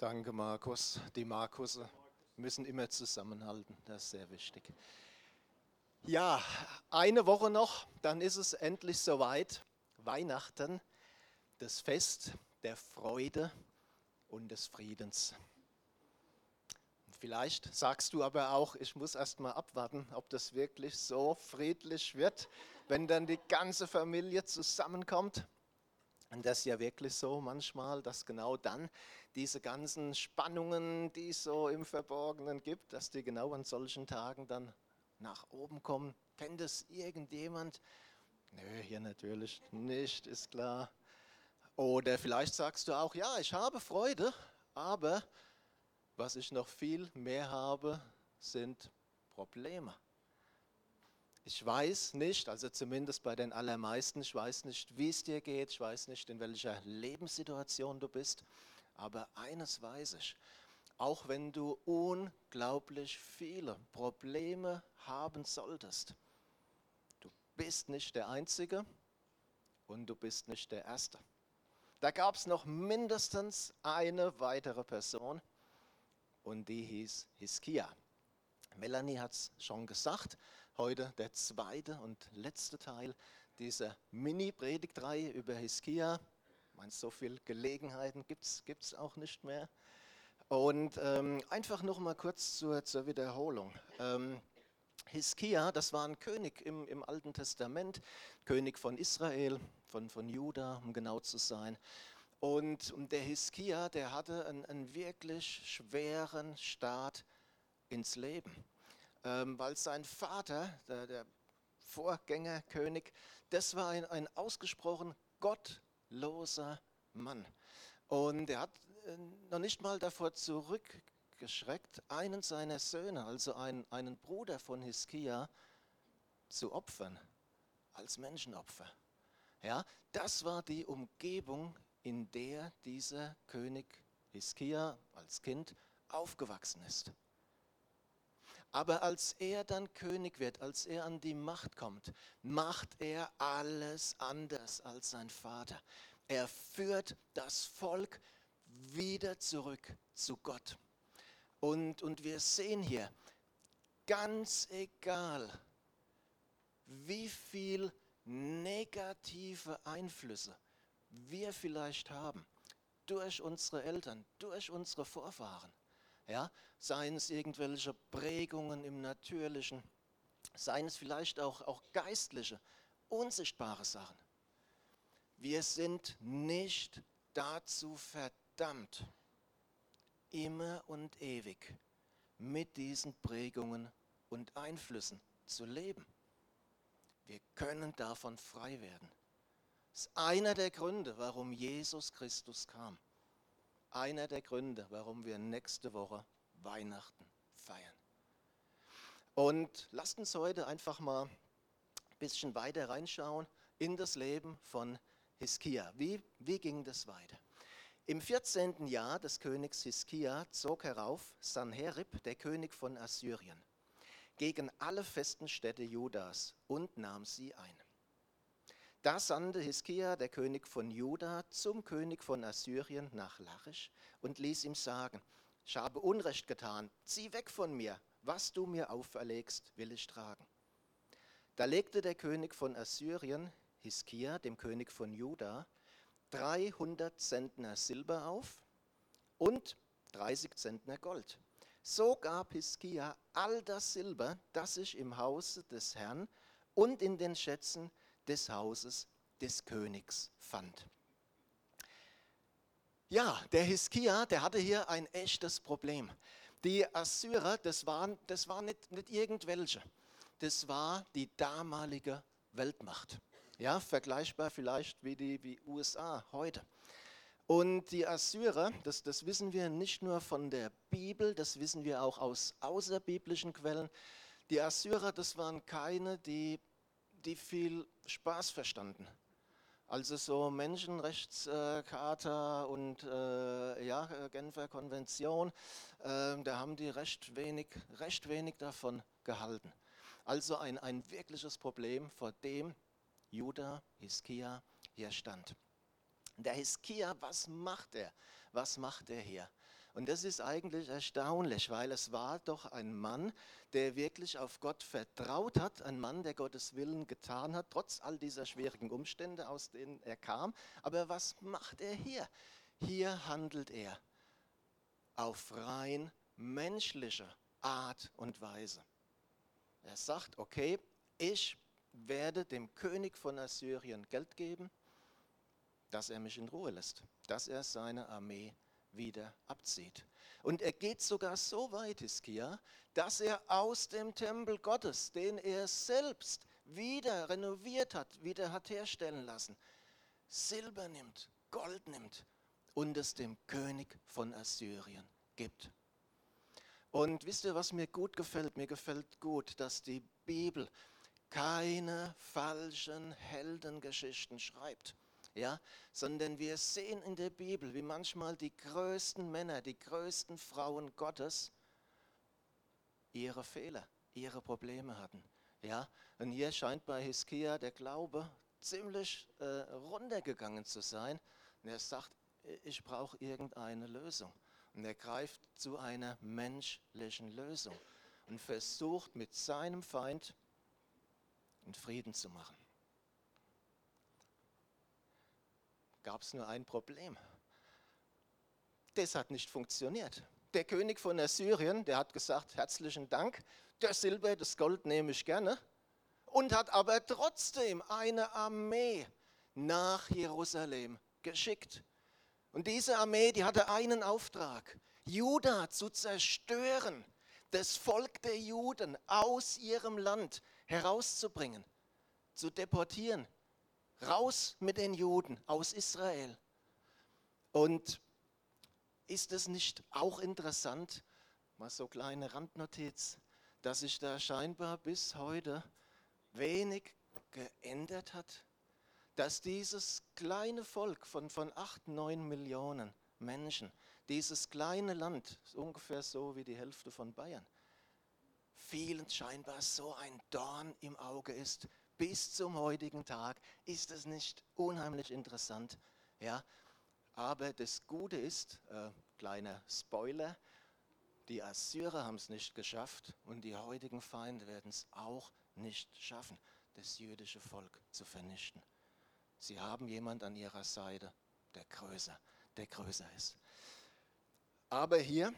Danke, Markus. Die Markusse müssen immer zusammenhalten. Das ist sehr wichtig. Ja, eine Woche noch, dann ist es endlich soweit. Weihnachten, das Fest der Freude und des Friedens. Vielleicht sagst du aber auch, ich muss erst mal abwarten, ob das wirklich so friedlich wird, wenn dann die ganze Familie zusammenkommt. Und das ist ja wirklich so manchmal, dass genau dann diese ganzen Spannungen, die es so im Verborgenen gibt, dass die genau an solchen Tagen dann nach oben kommen. Kennt es irgendjemand? Nö, hier natürlich nicht, ist klar. Oder vielleicht sagst du auch, ja, ich habe Freude, aber was ich noch viel mehr habe, sind Probleme. Ich weiß nicht, also zumindest bei den allermeisten, ich weiß nicht, wie es dir geht, ich weiß nicht, in welcher Lebenssituation du bist, aber eines weiß ich, auch wenn du unglaublich viele Probleme haben solltest, du bist nicht der Einzige und du bist nicht der Erste. Da gab es noch mindestens eine weitere Person und die hieß Hiskia. Melanie hat es schon gesagt, heute der zweite und letzte Teil dieser Mini-Predigtreihe über Hiskia. Meinst so viele Gelegenheiten gibt es auch nicht mehr. Und ähm, einfach noch mal kurz zur, zur Wiederholung. Ähm, Hiskia, das war ein König im, im Alten Testament, König von Israel, von, von Juda, um genau zu sein. Und, und der Hiskia, der hatte einen, einen wirklich schweren Start ins Leben weil sein Vater, der, der Vorgängerkönig, das war ein, ein ausgesprochen gottloser Mann. Und er hat äh, noch nicht mal davor zurückgeschreckt, einen seiner Söhne, also einen, einen Bruder von Hiskia, zu opfern, als Menschenopfer. Ja, das war die Umgebung, in der dieser König Hiskia als Kind aufgewachsen ist. Aber als er dann König wird, als er an die Macht kommt, macht er alles anders als sein Vater. Er führt das Volk wieder zurück zu Gott. Und, und wir sehen hier, ganz egal, wie viel negative Einflüsse wir vielleicht haben, durch unsere Eltern, durch unsere Vorfahren, ja, seien es irgendwelche Prägungen im Natürlichen, seien es vielleicht auch, auch geistliche, unsichtbare Sachen. Wir sind nicht dazu verdammt, immer und ewig mit diesen Prägungen und Einflüssen zu leben. Wir können davon frei werden. Das ist einer der Gründe, warum Jesus Christus kam einer der Gründe, warum wir nächste Woche Weihnachten feiern. Und lasst uns heute einfach mal ein bisschen weiter reinschauen in das Leben von Hiskia. Wie, wie ging das weiter? Im 14. Jahr des Königs Hiskia zog herauf Sanherib, der König von Assyrien, gegen alle festen Städte Judas und nahm sie ein. Da sandte Hiskia, der König von Juda, zum König von Assyrien nach Lachisch und ließ ihm sagen, ich habe Unrecht getan, zieh weg von mir, was du mir auferlegst, will ich tragen. Da legte der König von Assyrien, Hiskia, dem König von Juda, 300 Zentner Silber auf und 30 Zentner Gold. So gab Hiskia all das Silber, das sich im Hause des Herrn und in den Schätzen des Hauses des Königs fand. Ja, der Hiskia, der hatte hier ein echtes Problem. Die Assyrer, das waren, das waren nicht, nicht irgendwelche. Das war die damalige Weltmacht. Ja, vergleichbar vielleicht wie die wie USA heute. Und die Assyrer, das, das wissen wir nicht nur von der Bibel, das wissen wir auch aus außerbiblischen Quellen. Die Assyrer, das waren keine, die die viel Spaß verstanden. Also so Menschenrechtscharta und äh, ja, Genfer Konvention, äh, da haben die recht wenig, recht wenig davon gehalten. Also ein, ein wirkliches Problem, vor dem Judah, Hiskia hier stand. Der Hiskia, was macht er? Was macht er hier? Und das ist eigentlich erstaunlich, weil es war doch ein Mann, der wirklich auf Gott vertraut hat, ein Mann, der Gottes Willen getan hat, trotz all dieser schwierigen Umstände, aus denen er kam. Aber was macht er hier? Hier handelt er auf rein menschliche Art und Weise. Er sagt, okay, ich werde dem König von Assyrien Geld geben, dass er mich in Ruhe lässt, dass er seine Armee wieder abzieht. Und er geht sogar so weit, Hiskia, dass er aus dem Tempel Gottes, den er selbst wieder renoviert hat, wieder hat herstellen lassen, Silber nimmt, Gold nimmt und es dem König von Assyrien gibt. Und wisst ihr, was mir gut gefällt? Mir gefällt gut, dass die Bibel keine falschen Heldengeschichten schreibt ja, sondern wir sehen in der Bibel, wie manchmal die größten Männer, die größten Frauen Gottes ihre Fehler, ihre Probleme hatten. Ja, und hier scheint bei Hiskia der Glaube ziemlich äh, runtergegangen zu sein. Und er sagt, ich brauche irgendeine Lösung. Und er greift zu einer menschlichen Lösung und versucht mit seinem Feind in Frieden zu machen. Gab es nur ein Problem. Das hat nicht funktioniert. Der König von Assyrien, der hat gesagt, herzlichen Dank, das Silber, das Gold nehme ich gerne, und hat aber trotzdem eine Armee nach Jerusalem geschickt. Und diese Armee, die hatte einen Auftrag, Juda zu zerstören, das Volk der Juden aus ihrem Land herauszubringen, zu deportieren, Raus mit den Juden aus Israel. Und ist es nicht auch interessant, mal so kleine Randnotiz, dass sich da scheinbar bis heute wenig geändert hat? Dass dieses kleine Volk von, von 8, 9 Millionen Menschen, dieses kleine Land, ungefähr so wie die Hälfte von Bayern, vielen scheinbar so ein Dorn im Auge ist, bis zum heutigen Tag. Ist es nicht unheimlich interessant? Ja, aber das Gute ist, äh, kleiner Spoiler, die Assyrer haben es nicht geschafft und die heutigen Feinde werden es auch nicht schaffen, das jüdische Volk zu vernichten. Sie haben jemand an ihrer Seite, der größer, der größer ist. Aber hier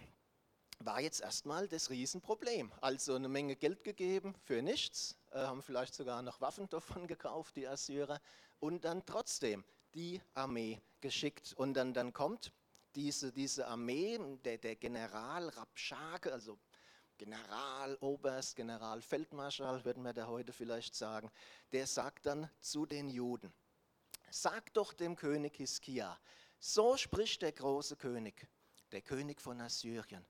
war jetzt erstmal das Riesenproblem. Also eine Menge Geld gegeben für nichts, äh, haben vielleicht sogar noch Waffen davon gekauft, die Assyrer, und dann trotzdem die Armee geschickt. Und dann, dann kommt diese, diese Armee, der, der General Rabschake, also General, Oberst, General, Feldmarschall, würden wir da heute vielleicht sagen, der sagt dann zu den Juden, sag doch dem König Hiskia, so spricht der große König, der König von Assyrien.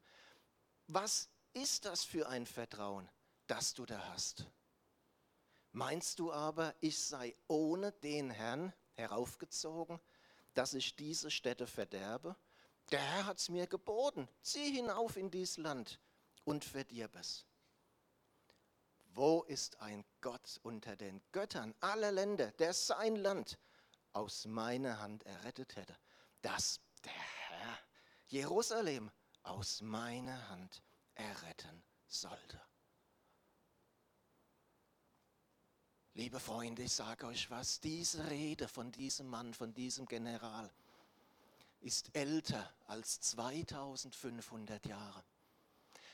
Was ist das für ein Vertrauen, das du da hast? Meinst du aber, ich sei ohne den Herrn heraufgezogen, dass ich diese Städte verderbe? Der Herr hat es mir geboten, zieh hinauf in dies Land und verdirb es. Wo ist ein Gott unter den Göttern aller Länder, der sein Land aus meiner Hand errettet hätte, dass der Herr Jerusalem aus meiner Hand erretten sollte. Liebe Freunde, ich sage euch was, diese Rede von diesem Mann, von diesem General, ist älter als 2500 Jahre.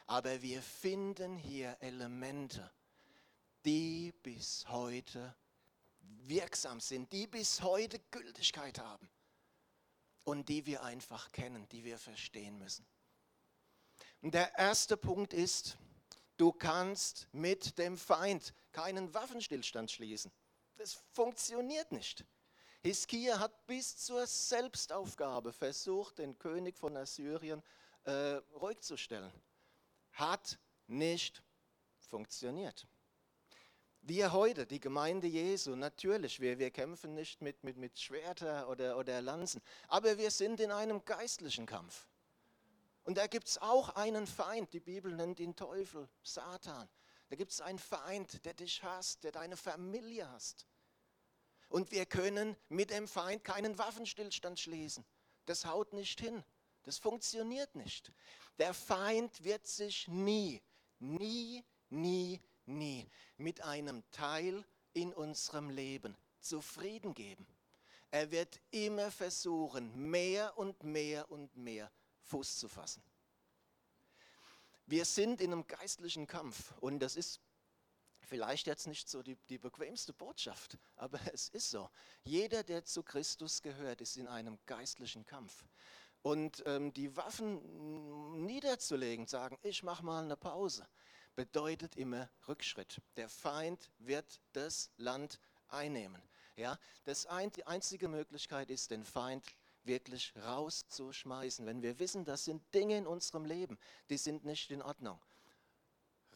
Aber wir finden hier Elemente, die bis heute wirksam sind, die bis heute Gültigkeit haben und die wir einfach kennen, die wir verstehen müssen. Und der erste Punkt ist, du kannst mit dem Feind keinen Waffenstillstand schließen. Das funktioniert nicht. Hiskia hat bis zur Selbstaufgabe versucht, den König von Assyrien äh, ruhig zu stellen. Hat nicht funktioniert. Wir heute, die Gemeinde Jesu, natürlich, wir, wir kämpfen nicht mit, mit, mit Schwerter oder, oder Lanzen, aber wir sind in einem geistlichen Kampf. Und da gibt es auch einen Feind, die Bibel nennt ihn Teufel, Satan. Da gibt es einen Feind, der dich hasst, der deine Familie hasst. Und wir können mit dem Feind keinen Waffenstillstand schließen. Das haut nicht hin. Das funktioniert nicht. Der Feind wird sich nie, nie, nie, nie mit einem Teil in unserem Leben zufrieden geben. Er wird immer versuchen, mehr und mehr und mehr Fuß zu fassen. Wir sind in einem geistlichen Kampf und das ist vielleicht jetzt nicht so die, die bequemste Botschaft, aber es ist so. Jeder, der zu Christus gehört, ist in einem geistlichen Kampf. Und ähm, die Waffen niederzulegen, sagen, ich mache mal eine Pause, bedeutet immer Rückschritt. Der Feind wird das Land einnehmen. Ja, das ein, die einzige Möglichkeit ist, den Feind wirklich rauszuschmeißen. Wenn wir wissen, das sind Dinge in unserem Leben, die sind nicht in Ordnung.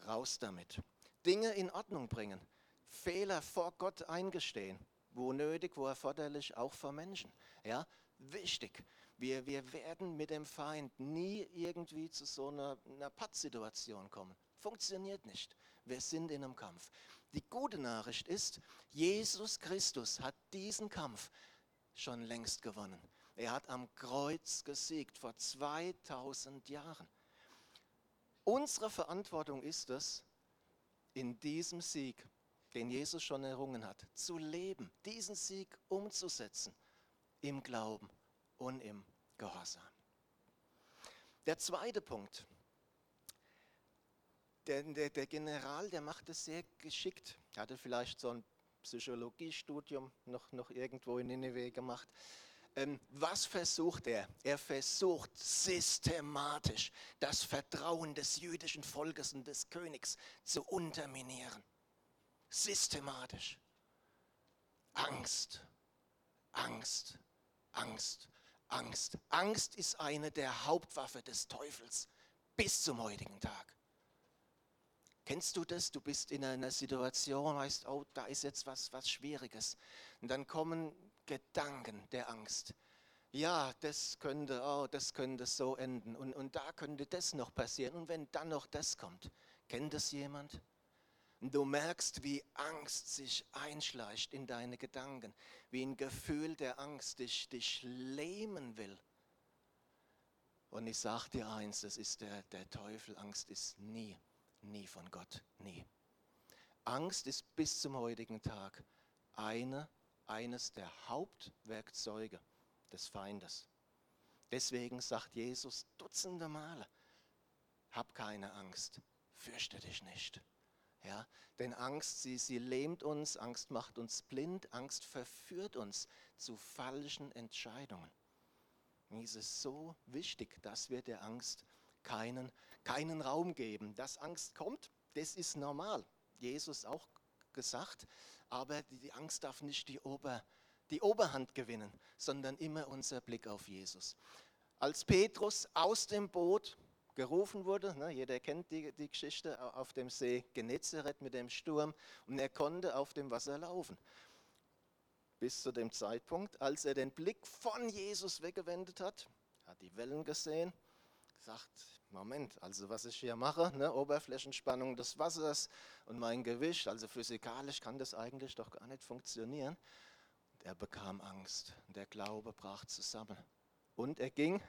Raus damit. Dinge in Ordnung bringen. Fehler vor Gott eingestehen. Wo nötig, wo erforderlich, auch vor Menschen. Ja, wichtig. Wir, wir werden mit dem Feind nie irgendwie zu so einer, einer Pattsituation kommen. Funktioniert nicht. Wir sind in einem Kampf. Die gute Nachricht ist, Jesus Christus hat diesen Kampf schon längst gewonnen. Er hat am Kreuz gesiegt vor 2000 Jahren. Unsere Verantwortung ist es, in diesem Sieg, den Jesus schon errungen hat, zu leben, diesen Sieg umzusetzen im Glauben und im Gehorsam. Der zweite Punkt, der, der, der General, der macht es sehr geschickt. Hatte vielleicht so ein Psychologiestudium noch, noch irgendwo in Nineveh gemacht. Ähm, was versucht er? Er versucht systematisch das Vertrauen des jüdischen Volkes und des Königs zu unterminieren. Systematisch. Angst, Angst, Angst, Angst. Angst ist eine der Hauptwaffe des Teufels bis zum heutigen Tag. Kennst du das? Du bist in einer Situation, weißt, oh, da ist jetzt was, was Schwieriges. Und dann kommen Gedanken der Angst. Ja, das könnte, oh, das könnte so enden. Und, und da könnte das noch passieren. Und wenn dann noch das kommt, kennt das jemand? Du merkst, wie Angst sich einschleicht in deine Gedanken, wie ein Gefühl der Angst dich, dich lähmen will. Und ich sage dir eins, das ist der, der Teufel, Angst ist nie nie von Gott, nie. Angst ist bis zum heutigen Tag eine, eines der Hauptwerkzeuge des Feindes. Deswegen sagt Jesus dutzende Male, hab keine Angst, fürchte dich nicht. Ja, denn Angst, sie, sie lähmt uns, Angst macht uns blind, Angst verführt uns zu falschen Entscheidungen. Und es ist so wichtig, dass wir der Angst keinen, keinen Raum geben. Dass Angst kommt, das ist normal. Jesus auch gesagt. Aber die Angst darf nicht die, Ober, die Oberhand gewinnen, sondern immer unser Blick auf Jesus. Als Petrus aus dem Boot gerufen wurde, ne, jeder kennt die, die Geschichte auf dem See Genezareth mit dem Sturm, und er konnte auf dem Wasser laufen. Bis zu dem Zeitpunkt, als er den Blick von Jesus weggewendet hat, hat die Wellen gesehen, sagt, Moment, also was ich hier mache, ne, Oberflächenspannung des Wassers und mein Gewicht, also physikalisch kann das eigentlich doch gar nicht funktionieren. Er bekam Angst und der Glaube brach zusammen. Und er ging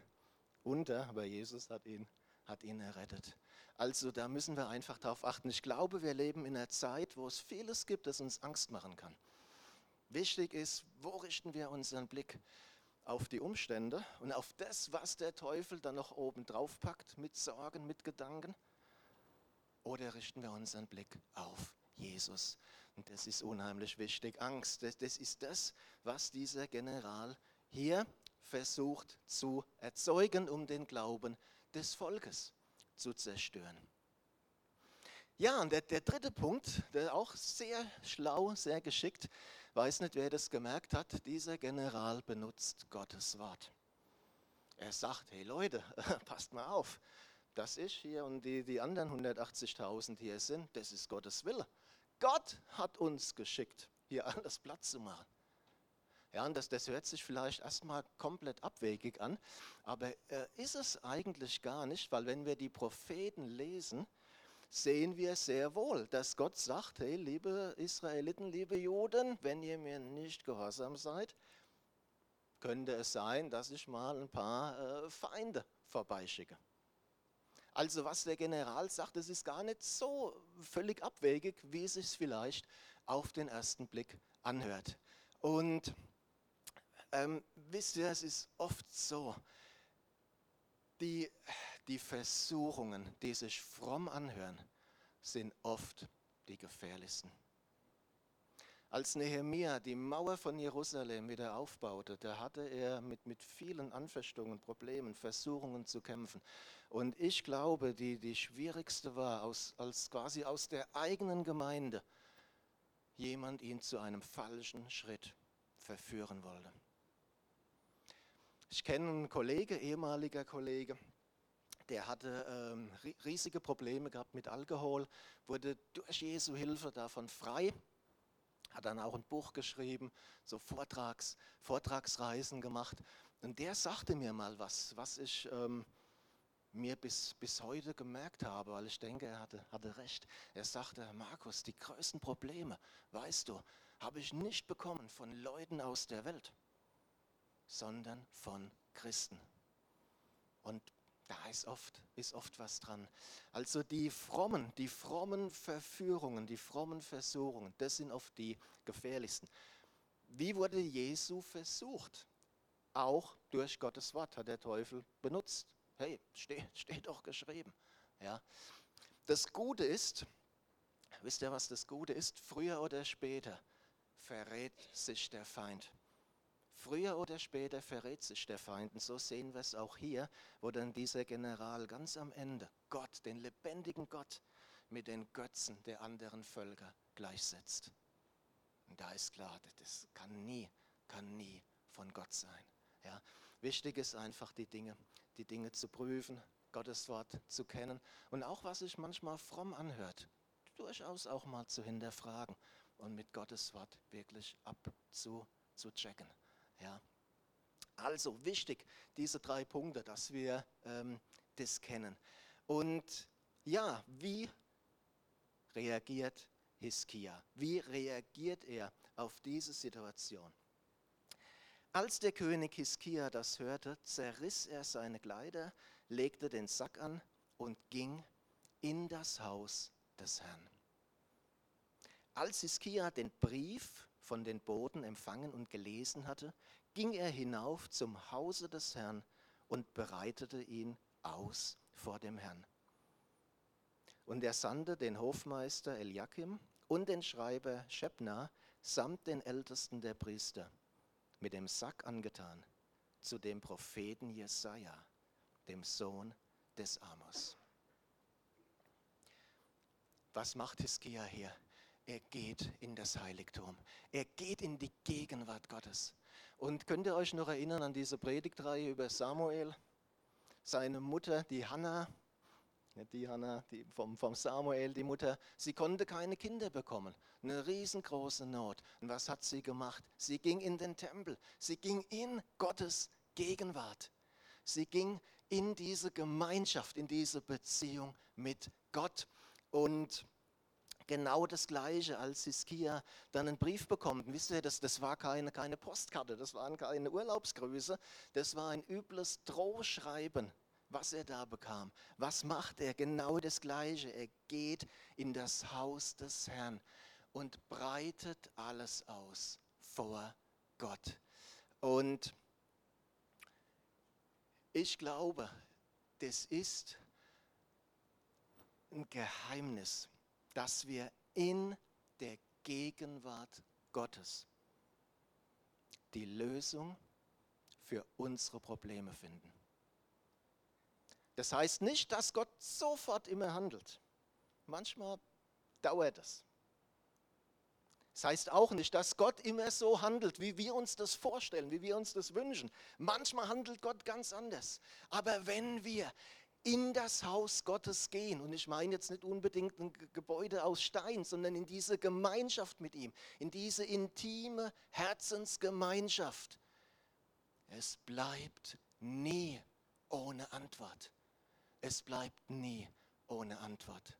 unter, aber Jesus hat ihn, hat ihn errettet. Also da müssen wir einfach darauf achten. Ich glaube, wir leben in einer Zeit, wo es vieles gibt, das uns Angst machen kann. Wichtig ist, wo richten wir unseren Blick? Auf die Umstände und auf das, was der Teufel dann noch oben drauf packt, mit Sorgen, mit Gedanken? Oder richten wir unseren Blick auf Jesus? Und das ist unheimlich wichtig. Angst, das, das ist das, was dieser General hier versucht zu erzeugen, um den Glauben des Volkes zu zerstören. Ja, und der, der dritte Punkt, der auch sehr schlau, sehr geschickt, weiß nicht, wer das gemerkt hat, dieser General benutzt Gottes Wort. Er sagt, hey Leute, passt mal auf, dass ich hier und die, die anderen 180.000 hier sind, das ist Gottes Wille. Gott hat uns geschickt, hier alles Platz zu machen. Ja, und das, das hört sich vielleicht erstmal komplett abwegig an, aber äh, ist es eigentlich gar nicht, weil wenn wir die Propheten lesen, sehen wir sehr wohl, dass Gott sagt, hey, liebe Israeliten, liebe Juden, wenn ihr mir nicht gehorsam seid, könnte es sein, dass ich mal ein paar äh, Feinde vorbeischicken. Also was der General sagt, das ist gar nicht so völlig abwegig, wie es sich vielleicht auf den ersten Blick anhört. Und ähm, wisst ihr, es ist oft so, die, die Versuchungen, die sich fromm anhören, sind oft die gefährlichsten. Als Nehemia die Mauer von Jerusalem wieder aufbaute, da hatte er mit, mit vielen Anfechtungen, Problemen, Versuchungen zu kämpfen. Und ich glaube, die, die schwierigste war, aus, als quasi aus der eigenen Gemeinde jemand ihn zu einem falschen Schritt verführen wollte. Ich kenne einen Kollege, ehemaliger Kollege, der hatte ähm, riesige Probleme gehabt mit Alkohol, wurde durch Jesu Hilfe davon frei, hat dann auch ein Buch geschrieben, so Vortrags, Vortragsreisen gemacht. Und der sagte mir mal was, was ich ähm, mir bis, bis heute gemerkt habe, weil ich denke, er hatte, hatte recht. Er sagte, Markus, die größten Probleme, weißt du, habe ich nicht bekommen von Leuten aus der Welt, sondern von Christen. Und da ist oft, ist oft was dran. Also die frommen, die frommen Verführungen, die frommen Versuchungen, das sind oft die gefährlichsten. Wie wurde Jesu versucht? Auch durch Gottes Wort hat der Teufel benutzt. Hey, steht, steht doch geschrieben. Ja. Das Gute ist, wisst ihr, was das Gute ist? Früher oder später verrät sich der Feind. Früher oder später verrät sich der Feind. Und so sehen wir es auch hier, wo dann dieser General ganz am Ende Gott, den lebendigen Gott, mit den Götzen der anderen Völker gleichsetzt. Und da ist klar, das kann nie, kann nie von Gott sein. Ja. Wichtig ist einfach die Dinge, die Dinge zu prüfen, Gottes Wort zu kennen und auch was sich manchmal fromm anhört, durchaus auch mal zu hinterfragen und mit Gottes Wort wirklich abzuchecken. Ja. Also wichtig, diese drei Punkte, dass wir ähm, das kennen. Und ja, wie reagiert Hiskia? Wie reagiert er auf diese Situation? Als der König Hiskia das hörte, zerriss er seine Kleider, legte den Sack an und ging in das Haus des Herrn. Als Hiskia den Brief von den Boten empfangen und gelesen hatte, ging er hinauf zum Hause des Herrn und bereitete ihn aus vor dem Herrn. Und er sandte den Hofmeister Eliakim und den Schreiber Schebna samt den Ältesten der Priester mit dem Sack angetan zu dem Propheten Jesaja, dem Sohn des Amos. Was macht Hiskia hier? Er geht in das Heiligtum. Er geht in die Gegenwart Gottes. Und könnt ihr euch noch erinnern an diese Predigtreihe über Samuel? Seine Mutter, die Hannah, nicht die Hannah, die vom, vom Samuel, die Mutter, sie konnte keine Kinder bekommen. Eine riesengroße Not. Und was hat sie gemacht? Sie ging in den Tempel. Sie ging in Gottes Gegenwart. Sie ging in diese Gemeinschaft, in diese Beziehung mit Gott. Und genau das Gleiche, als Hiskia dann einen Brief bekommt. Wisst ihr, das, das war keine, keine Postkarte, das waren keine Urlaubsgrüße, das war ein übles Drohschreiben, was er da bekam. Was macht er? Genau das Gleiche. Er geht in das Haus des Herrn und breitet alles aus vor Gott. Und ich glaube, das ist ein Geheimnis dass wir in der Gegenwart Gottes die Lösung für unsere Probleme finden. Das heißt nicht, dass Gott sofort immer handelt. Manchmal dauert es. Das heißt auch nicht, dass Gott immer so handelt, wie wir uns das vorstellen, wie wir uns das wünschen. Manchmal handelt Gott ganz anders. Aber wenn wir in das Haus Gottes gehen. Und ich meine jetzt nicht unbedingt ein Gebäude aus Stein, sondern in diese Gemeinschaft mit ihm, in diese intime Herzensgemeinschaft. Es bleibt nie ohne Antwort. Es bleibt nie ohne Antwort.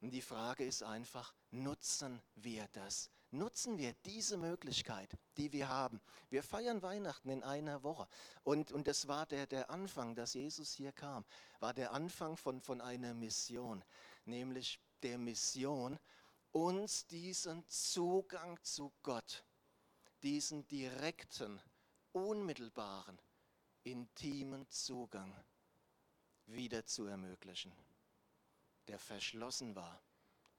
Und die Frage ist einfach, nutzen wir das Nutzen wir diese Möglichkeit, die wir haben. Wir feiern Weihnachten in einer Woche. Und, und das war der, der Anfang, dass Jesus hier kam, war der Anfang von, von einer Mission, nämlich der Mission, uns diesen Zugang zu Gott, diesen direkten, unmittelbaren, intimen Zugang wieder zu ermöglichen, der verschlossen war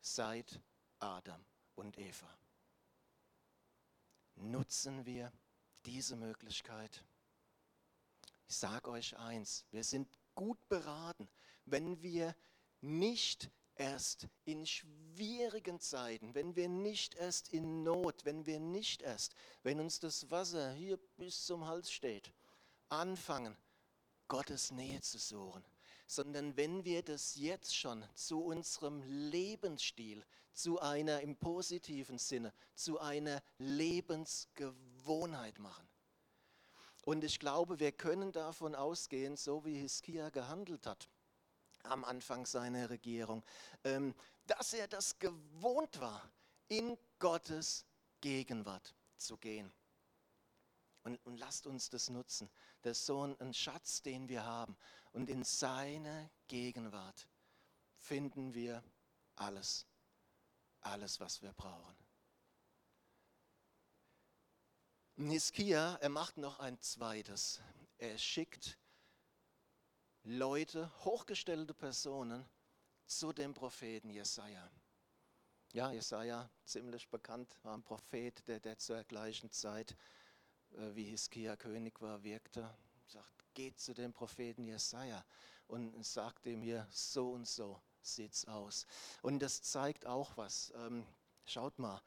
seit Adam und Eva nutzen wir diese Möglichkeit. Ich sage euch eins, wir sind gut beraten, wenn wir nicht erst in schwierigen Zeiten, wenn wir nicht erst in Not, wenn wir nicht erst, wenn uns das Wasser hier bis zum Hals steht, anfangen, Gottes Nähe zu suchen, sondern wenn wir das jetzt schon zu unserem Lebensstil, zu einer im positiven Sinne, zu einer Lebensgewohnheit machen. Und ich glaube, wir können davon ausgehen, so wie Hiskia gehandelt hat am Anfang seiner Regierung, ähm, dass er das gewohnt war, in Gottes Gegenwart zu gehen. Und, und lasst uns das nutzen. Das ist so ein, ein Schatz, den wir haben. Und in seiner Gegenwart finden wir alles, alles, was wir brauchen. Hiskia, er macht noch ein zweites. Er schickt Leute, hochgestellte Personen zu dem Propheten Jesaja. Ja, Jesaja, ziemlich bekannt, war ein Prophet, der, der zur gleichen Zeit äh, wie Hiskia König war, wirkte. Sagt, geht zu dem Propheten Jesaja und sagt ihm hier, so und so sieht's aus. Und das zeigt auch was. Ähm, schaut mal,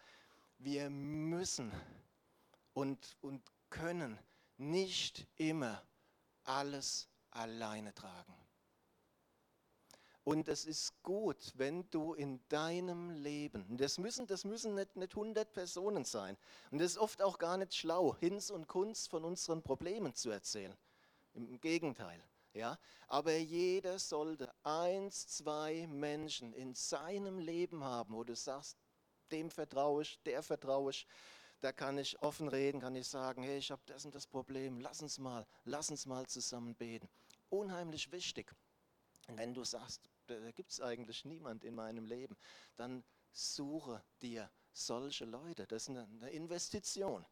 wir müssen und, und können nicht immer alles alleine tragen. Und es ist gut, wenn du in deinem Leben, das müssen, das müssen nicht, nicht 100 Personen sein, und das ist oft auch gar nicht schlau, Hinz und Kunst von unseren Problemen zu erzählen. Im Gegenteil. Ja? Aber jeder sollte eins, zwei Menschen in seinem Leben haben, wo du sagst, dem vertraue ich, der vertraue ich, da kann ich offen reden, kann ich sagen, hey, ich habe das und das Problem, lass uns mal, lass uns mal zusammen beten. Unheimlich wichtig. Wenn du sagst, da gibt es eigentlich niemand in meinem Leben, dann suche dir solche Leute. Das ist eine, eine Investition.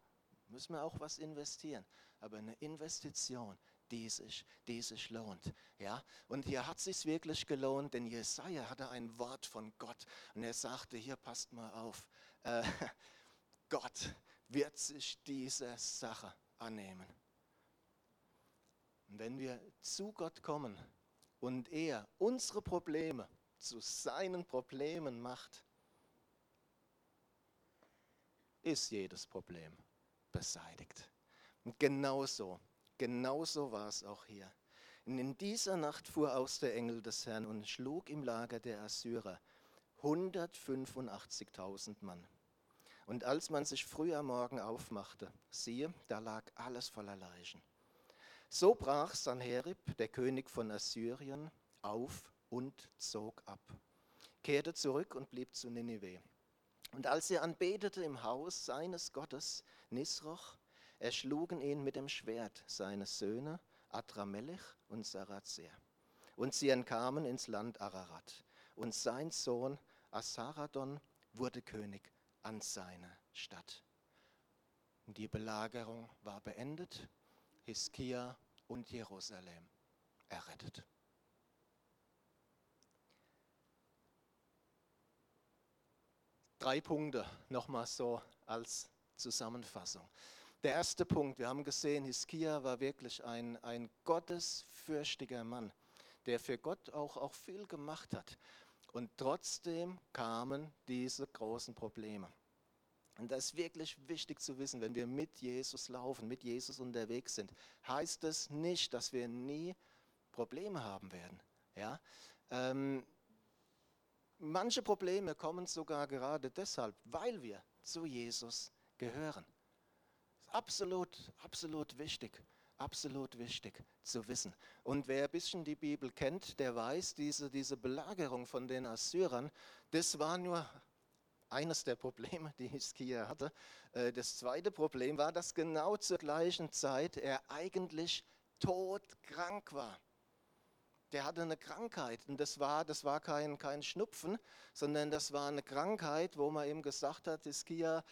Müssen wir auch was investieren. Aber eine Investition, die sich, die sich lohnt. Ja? Und hier hat es sich wirklich gelohnt, denn Jesaja hatte ein Wort von Gott und er sagte: Hier passt mal auf, äh, Gott wird sich dieser Sache annehmen. Und wenn wir zu Gott kommen, und er unsere Probleme zu seinen Problemen macht, ist jedes Problem beseitigt. Und genauso, genauso war es auch hier. Und in dieser Nacht fuhr aus der Engel des Herrn und schlug im Lager der Assyrer 185.000 Mann. Und als man sich früh am Morgen aufmachte, siehe, da lag alles voller Leichen. So brach Sanherib, der König von Assyrien, auf und zog ab, kehrte zurück und blieb zu Ninive. Und als er anbetete im Haus seines Gottes Nisroch, erschlugen ihn mit dem Schwert seine Söhne Adramelech und Sarazer. Und sie entkamen ins Land Ararat. Und sein Sohn Asaradon wurde König an seiner Stadt. Die Belagerung war beendet Hiskia und Jerusalem errettet. Drei Punkte nochmal so als Zusammenfassung. Der erste Punkt, wir haben gesehen, Hiskia war wirklich ein, ein gottesfürchtiger Mann, der für Gott auch, auch viel gemacht hat. Und trotzdem kamen diese großen Probleme. Und das ist wirklich wichtig zu wissen, wenn wir mit Jesus laufen, mit Jesus unterwegs sind, heißt es nicht, dass wir nie Probleme haben werden. Ja? Ähm, manche Probleme kommen sogar gerade deshalb, weil wir zu Jesus gehören. Absolut, absolut wichtig, absolut wichtig zu wissen. Und wer ein bisschen die Bibel kennt, der weiß, diese, diese Belagerung von den Assyrern, das war nur eines der Probleme, die Hiskia hatte. Äh, das zweite Problem war, dass genau zur gleichen Zeit er eigentlich todkrank war. Der hatte eine Krankheit und das war, das war kein, kein Schnupfen, sondern das war eine Krankheit, wo man ihm gesagt hat, Hiskia,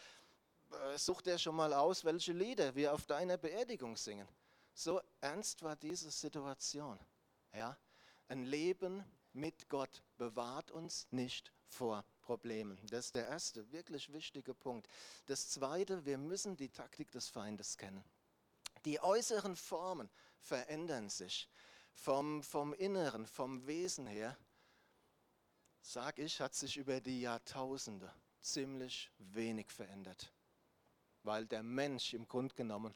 such dir schon mal aus, welche Lieder wir auf deiner Beerdigung singen. So ernst war diese Situation. Ja? Ein Leben mit Gott bewahrt uns nicht vor Problemen. Das ist der erste, wirklich wichtige Punkt. Das zweite, wir müssen die Taktik des Feindes kennen. Die äußeren Formen verändern sich. Vom, vom Inneren, vom Wesen her, sage ich, hat sich über die Jahrtausende ziemlich wenig verändert. Weil der Mensch im Grunde genommen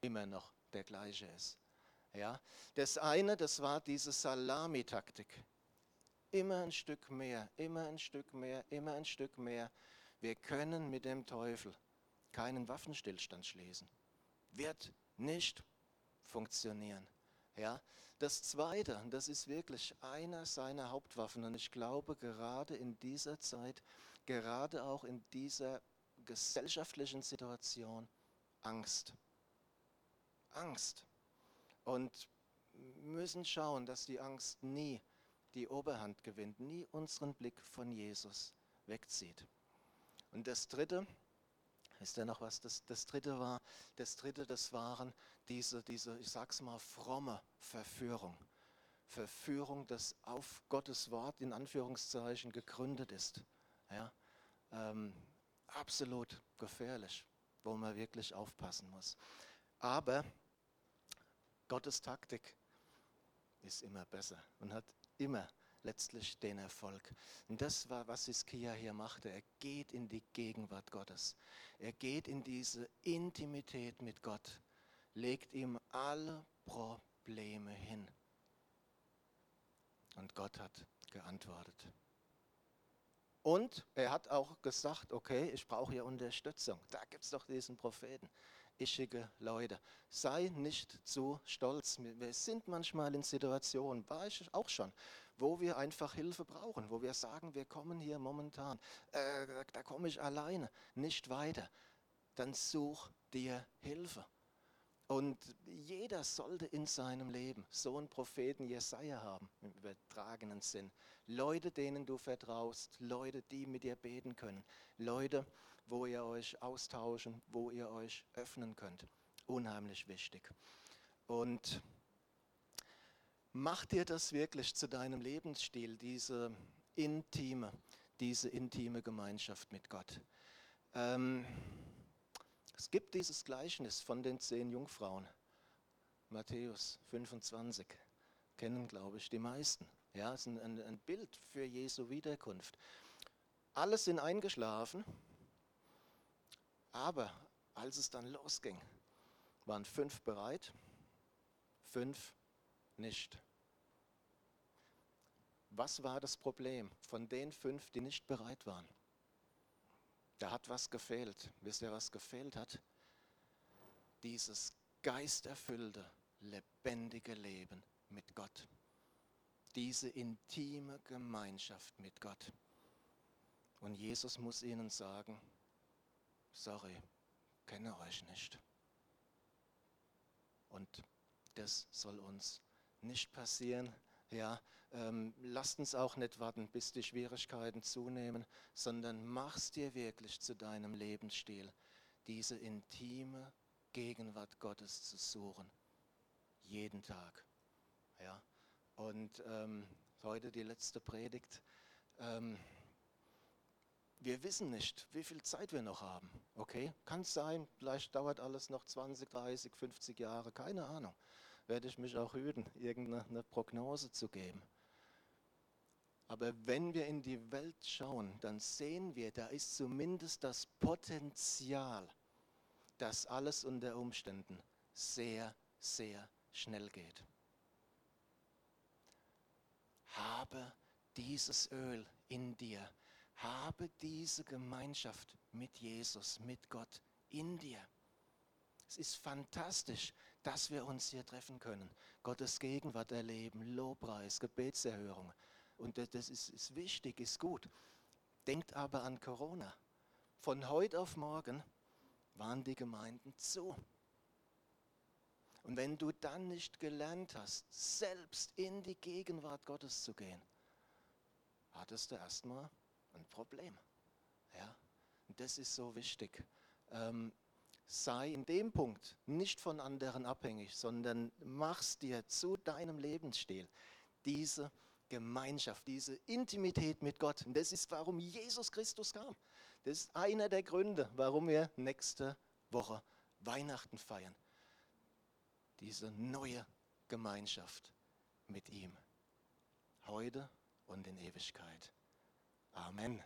immer noch der gleiche ist. Ja? Das eine, das war diese Salamitaktik. Immer ein Stück mehr, immer ein Stück mehr, immer ein Stück mehr. Wir können mit dem Teufel keinen Waffenstillstand schließen. Wird nicht funktionieren. Ja? Das Zweite, und das ist wirklich einer seiner Hauptwaffen, und ich glaube gerade in dieser Zeit, gerade auch in dieser gesellschaftlichen Situation, Angst. Angst und müssen schauen, dass die Angst nie die Oberhand gewinnt, nie unseren Blick von Jesus wegzieht. Und das Dritte, ist ja noch was, das, das Dritte war, das Dritte, das waren diese, diese, ich sag's mal, fromme Verführung. Verführung, das auf Gottes Wort in Anführungszeichen gegründet ist. Ja, ähm, absolut gefährlich, wo man wirklich aufpassen muss. Aber Gottes Taktik ist immer besser und hat immer letztlich den Erfolg. Und das war, was Hiskia hier machte. Er geht in die Gegenwart Gottes. Er geht in diese Intimität mit Gott, legt ihm alle Probleme hin. Und Gott hat geantwortet. Und er hat auch gesagt, okay, ich brauche hier Unterstützung. Da gibt es doch diesen Propheten ischige Leute. Sei nicht zu stolz. Wir sind manchmal in Situationen, war ich auch schon, wo wir einfach Hilfe brauchen, wo wir sagen, wir kommen hier momentan, äh, da komme ich alleine nicht weiter. Dann such dir Hilfe. Und jeder sollte in seinem Leben so einen Propheten Jesaja haben, im übertragenen Sinn. Leute, denen du vertraust, Leute, die mit dir beten können, Leute, wo ihr euch austauschen, wo ihr euch öffnen könnt. Unheimlich wichtig. Und mach dir das wirklich zu deinem Lebensstil, diese intime, diese intime Gemeinschaft mit Gott. Ähm, es gibt dieses Gleichnis von den zehn Jungfrauen. Matthäus 25 kennen, glaube ich, die meisten. Ja, es ist ein, ein Bild für Jesu Wiederkunft. Alle sind eingeschlafen aber als es dann losging, waren fünf bereit, fünf nicht. Was war das Problem von den fünf, die nicht bereit waren? Da hat was gefehlt. Wisst ihr, was gefehlt hat? Dieses geisterfüllte, lebendige Leben mit Gott. Diese intime Gemeinschaft mit Gott. Und Jesus muss ihnen sagen, sorry, kenne euch nicht. Und das soll uns nicht passieren. Ja, ähm, lasst uns auch nicht warten, bis die Schwierigkeiten zunehmen, sondern mach's dir wirklich zu deinem Lebensstil, diese intime Gegenwart Gottes zu suchen. Jeden Tag. Ja, und ähm, heute die letzte Predigt. Ähm, wir wissen nicht, wie viel Zeit wir noch haben. Okay, kann sein, vielleicht dauert alles noch 20, 30, 50 Jahre, keine Ahnung. Werde ich mich auch hüten, irgendeine Prognose zu geben. Aber wenn wir in die Welt schauen, dann sehen wir, da ist zumindest das Potenzial, dass alles unter Umständen sehr, sehr schnell geht. Habe dieses Öl in dir habe diese Gemeinschaft mit Jesus, mit Gott in dir. Es ist fantastisch, dass wir uns hier treffen können, Gottes Gegenwart erleben, Lobpreis, Gebetserhörung. Und das ist, ist wichtig, ist gut. Denkt aber an Corona. Von heute auf morgen waren die Gemeinden zu. Und wenn du dann nicht gelernt hast, selbst in die Gegenwart Gottes zu gehen, hattest du erstmal ein Problem. Ja? Und das ist so wichtig. Ähm, sei in dem Punkt nicht von anderen abhängig, sondern machst dir zu deinem Lebensstil diese Gemeinschaft, diese Intimität mit Gott. Und das ist, warum Jesus Christus kam. Das ist einer der Gründe, warum wir nächste Woche Weihnachten feiern. Diese neue Gemeinschaft mit ihm. Heute und in Ewigkeit. Amen.